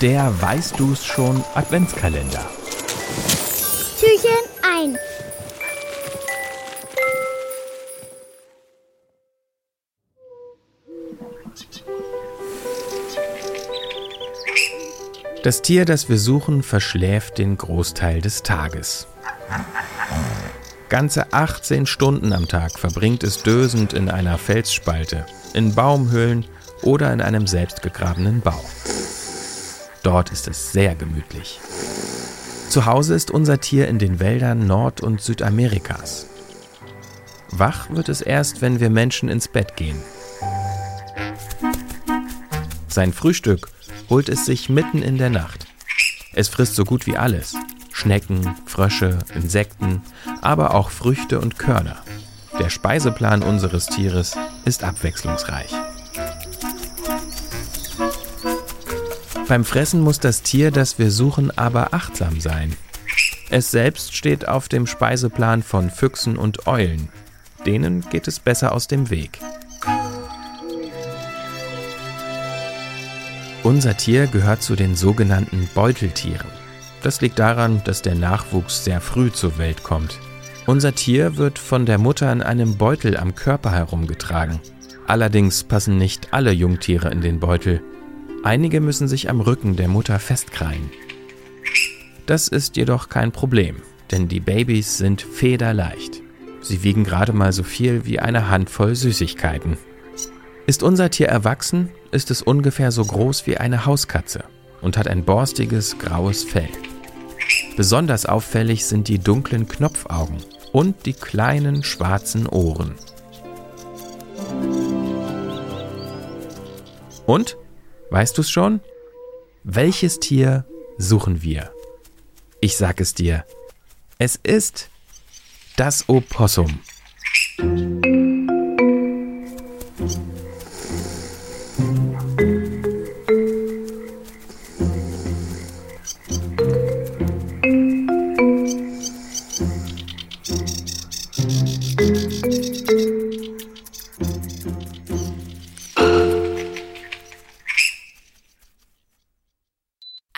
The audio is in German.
Der Weißt du's schon Adventskalender. Türchen ein. Das Tier, das wir suchen, verschläft den Großteil des Tages. Ganze 18 Stunden am Tag verbringt es dösend in einer Felsspalte, in Baumhöhlen oder in einem selbstgegrabenen Bau. Dort ist es sehr gemütlich. Zu Hause ist unser Tier in den Wäldern Nord- und Südamerikas. Wach wird es erst, wenn wir Menschen ins Bett gehen. Sein Frühstück holt es sich mitten in der Nacht. Es frisst so gut wie alles. Schnecken, Frösche, Insekten, aber auch Früchte und Körner. Der Speiseplan unseres Tieres ist abwechslungsreich. Beim Fressen muss das Tier, das wir suchen, aber achtsam sein. Es selbst steht auf dem Speiseplan von Füchsen und Eulen. Denen geht es besser aus dem Weg. Unser Tier gehört zu den sogenannten Beuteltieren. Das liegt daran, dass der Nachwuchs sehr früh zur Welt kommt. Unser Tier wird von der Mutter in einem Beutel am Körper herumgetragen. Allerdings passen nicht alle Jungtiere in den Beutel. Einige müssen sich am Rücken der Mutter festkrallen. Das ist jedoch kein Problem, denn die Babys sind federleicht. Sie wiegen gerade mal so viel wie eine Handvoll Süßigkeiten. Ist unser Tier erwachsen, ist es ungefähr so groß wie eine Hauskatze und hat ein borstiges graues Fell. Besonders auffällig sind die dunklen Knopfaugen und die kleinen schwarzen Ohren. Und Weißt du's schon? Welches Tier suchen wir? Ich sag es dir. Es ist das Opossum.